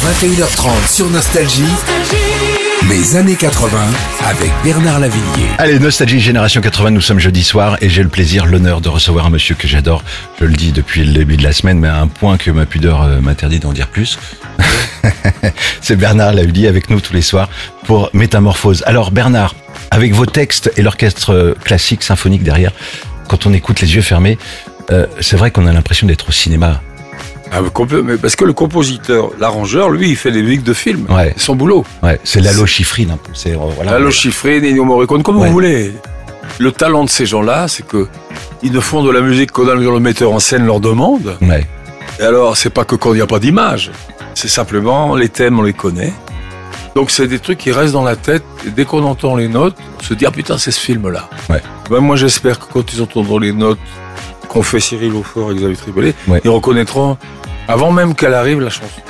21h30 sur Nostalgie. Les années 80 avec Bernard Lavillier. Allez, Nostalgie Génération 80, nous sommes jeudi soir et j'ai le plaisir, l'honneur de recevoir un monsieur que j'adore. Je le dis depuis le début de la semaine, mais à un point que ma pudeur euh, m'interdit d'en dire plus. C'est Bernard Lavillier avec nous tous les soirs pour Métamorphose. Alors Bernard, avec vos textes et l'orchestre euh, classique symphonique derrière, quand on écoute les yeux fermés, euh, c'est vrai qu'on a l'impression d'être au cinéma. Ah, mais parce que le compositeur, l'arrangeur, lui, il fait des musiques de films. Ouais. Son boulot. Ouais, c'est Lalo Schifrin un peu. C'est euh, voilà. Lalo Schifrin, Ennio Morricone, comme Ouais. vous voulez. Le talent de ces gens-là, c'est que ils ne font de la musique qu'au mesure où le metteur en scène leur demande. Ouais. Et alors, c'est pas que quand il n'y a pas d'image. C'est simplement, les thèmes, on les connaît. Donc, c'est des trucs qui restent dans la tête. Et dès qu'on entend les notes, on se dit, ah putain, c'est ce film-là. Ouais. Ben, moi, j'espère que quand ils entendront les notes qu'ont fait Cyril Aufort et Xavier Triboulet, Ouais. ils reconnaîtront, avant même qu'elle arrive, la chanson.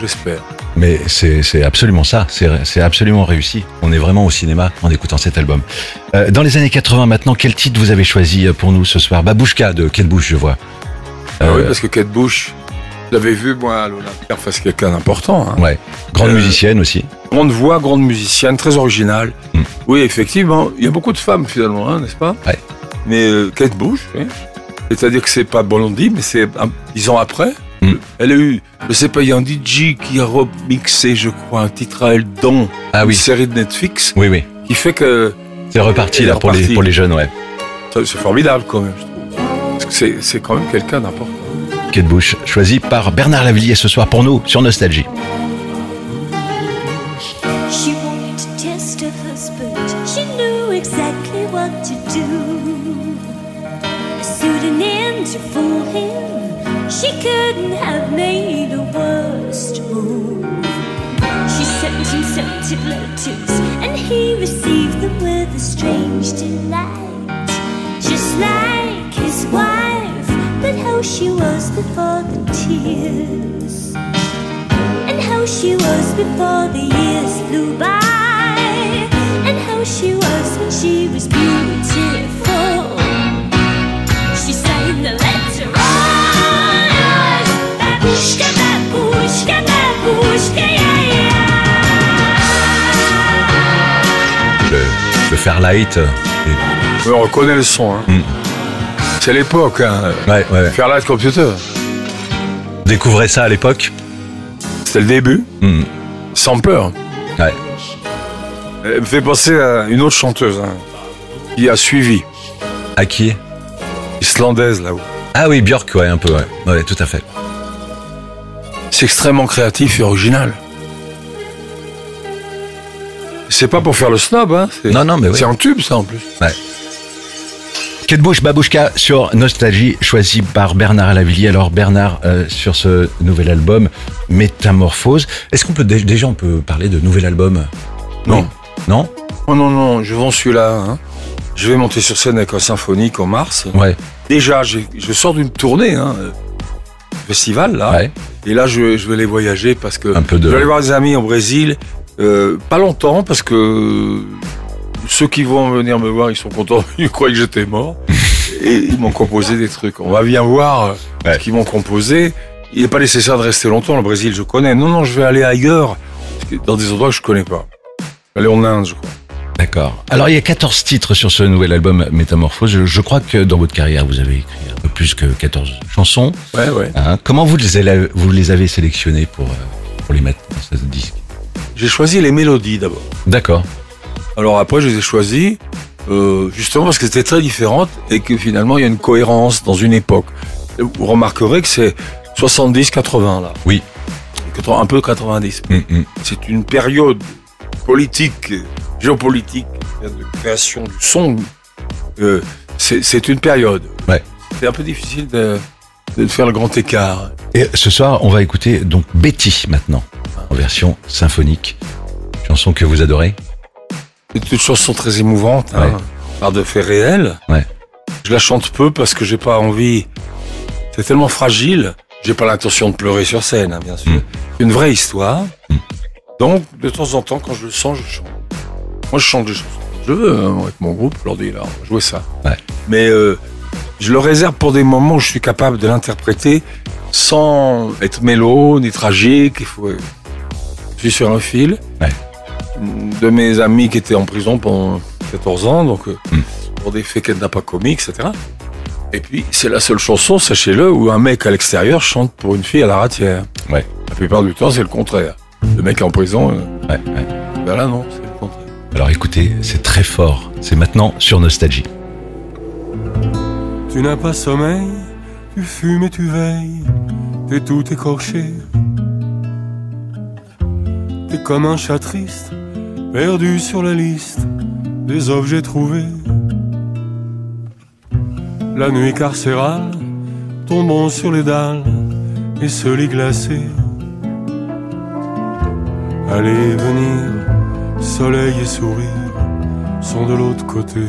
J'espère. Mais c'est c'est absolument ça, c'est c'est absolument réussi. On est vraiment au cinéma en écoutant cet album. Euh, dans les années 80 maintenant, quel titre vous avez choisi euh, pour nous ce soir? Babouchka de Kate Bush, je vois. Ah oui, Euh, parce que Kate Bush, je l'avais vu, moi, à l'Olympia, face à quelqu'un d'important. Hein. Ouais, grande Euh, musicienne aussi. Grande voix, grande musicienne, très originale. Mm. Oui, effectivement, il y a beaucoup de femmes, finalement, hein, n'est-ce pas? Ouais. Mais Kate Bush, oui. c'est-à-dire que c'est pas Blondie, mais c'est dix ans après. Mm. Elle a eu, je sais pas, il y a un DJ qui a remixé, je crois, un titre à elle dans Ah une oui, série de Netflix, oui, oui. qui fait que C'est reparti là pour les pour les jeunes, ouais. ça, c'est formidable quand même, je trouve. Parce que c'est, c'est quand même quelqu'un d'important. Kate Bush, choisi par Bernard Lavillier ce soir pour nous sur Nostalgie. She wanted to test her husband. She knew exactly what to do. Suiting in to fool him. She couldn't have made a worse move. She sent him scented letters, and he received them with a strange delight. Just like his wife, but how she was before the tears and how she was before the years flew by, and how she was when she was beautiful. Fairlight. euh, Mais on reconnaît le son. Hein. Mm. C'est l'époque, hein. Ouais, ouais, ouais. Fairlight Computer. Découvrez ça à l'époque. C'était le début, Hmm. sans peur. Ouais. Elle me fait penser à une autre chanteuse hein, qui a suivi, À qui? Islandaise là-haut. Ah oui, Björk, ouais, un peu, ouais. Ouais, tout à fait. C'est extrêmement créatif et original. C'est pas pour faire le snob, hein. c'est- Non, non, mais oui. C'est un tube, ça, en plus. Kate Bush, Babouchka sur Nostalgie, choisi par Bernard Lavillier. Alors Bernard, euh, sur ce nouvel album, Métamorphose, est-ce qu'on peut dé- déjà on peut parler de nouvel album? Non. Oui. Non? Oh non, non, je vends celui-là. Hein. Je vais monter sur scène avec un symphonique en mars. Ouais, Déjà, je sors d'une tournée, hein, festival, là. ouais. Et là, je, je vais aller voyager parce que Un peu de- je vais aller voir des amis au Brésil. Euh, pas longtemps parce que ceux qui vont venir me voir, ils sont contents. Ils croyaient que j'étais mort. Et ils m'ont composé des trucs. On va bien voir euh, Ouais. ce qu'ils m'ont composé. Il n'est pas nécessaire de rester longtemps. Le Brésil, je connais. Non, non, je vais aller ailleurs. Dans des endroits que je connais pas. Je vais aller en Inde, je crois. D'accord. Alors il y a 14 titres sur ce nouvel album Métamorphose. Je, je crois que dans votre carrière, vous avez écrit un peu plus que 14 chansons. Ouais, ouais. Hein. Comment vous les, avez, vous les avez sélectionnées pour, euh, pour les mettre dans ce disque? J'ai choisi les mélodies d'abord. D'accord. Alors après, je les ai choisis euh, justement parce que c'était très différentes et que finalement, il y a une cohérence dans une époque. Vous remarquerez que c'est 70-80 là. Oui. 80, un peu 90. Mm, mm. C'est une période politique, géopolitique, de création du son. Euh, c'est une période. Ouais. C'est un peu difficile de, de faire le grand écart. Et ce soir, on va écouter donc Betty maintenant, en version symphonique. Chanson que vous adorez. C'est une chanson très émouvante, hein, par de faits réels. Ouais. Je la chante peu parce que j'ai pas envie. C'est tellement fragile. J'ai pas l'intention de pleurer sur scène, hein, bien sûr. Mm. C'est une vraie histoire. Mm. Donc, de temps en temps, quand je le sens, je chante. Moi, je chante des chansons. Je veux, hein, avec mon groupe, aujourd'hui, là, on va jouer ça. Ouais. Mais euh, je le réserve pour des moments où je suis capable de l'interpréter sans être mélo ni tragique. Il faut, Je suis sur un fil. Ouais. De mes amis qui étaient en prison pendant 14 ans, donc euh, Hmm. pour des faits qu'elle n'a pas commis, etc. Et puis, c'est la seule chanson, sachez-le, où un mec à l'extérieur chante pour une fille à la ratière. Ouais. La plupart du temps, c'est le contraire. Le mec en prison, euh, Ouais, ouais. ben là, non, c'est le contraire. Alors écoutez, c'est très fort. C'est maintenant sur Nostalgie. Tu n'as pas sommeil, tu fumes et tu veilles, t'es tout écorché. Comme un chat triste, perdu sur la liste des objets trouvés. La nuit carcérale, tombant sur les dalles et ce lit glacé. Aller et venir, soleil et sourire sont de l'autre côté.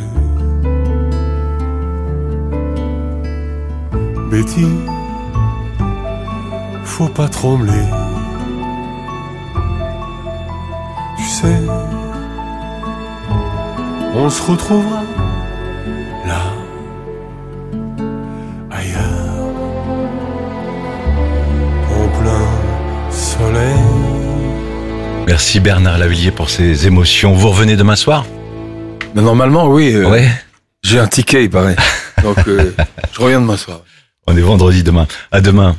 Betty, faut pas trembler. On se retrouvera là, ailleurs, en plein soleil. Merci Bernard Lavillier pour ces émotions. Vous revenez demain soir? Mais normalement, oui, euh, Ouais. j'ai un ticket, il paraît. Donc, euh, je reviens demain soir. On est vendredi demain. À demain.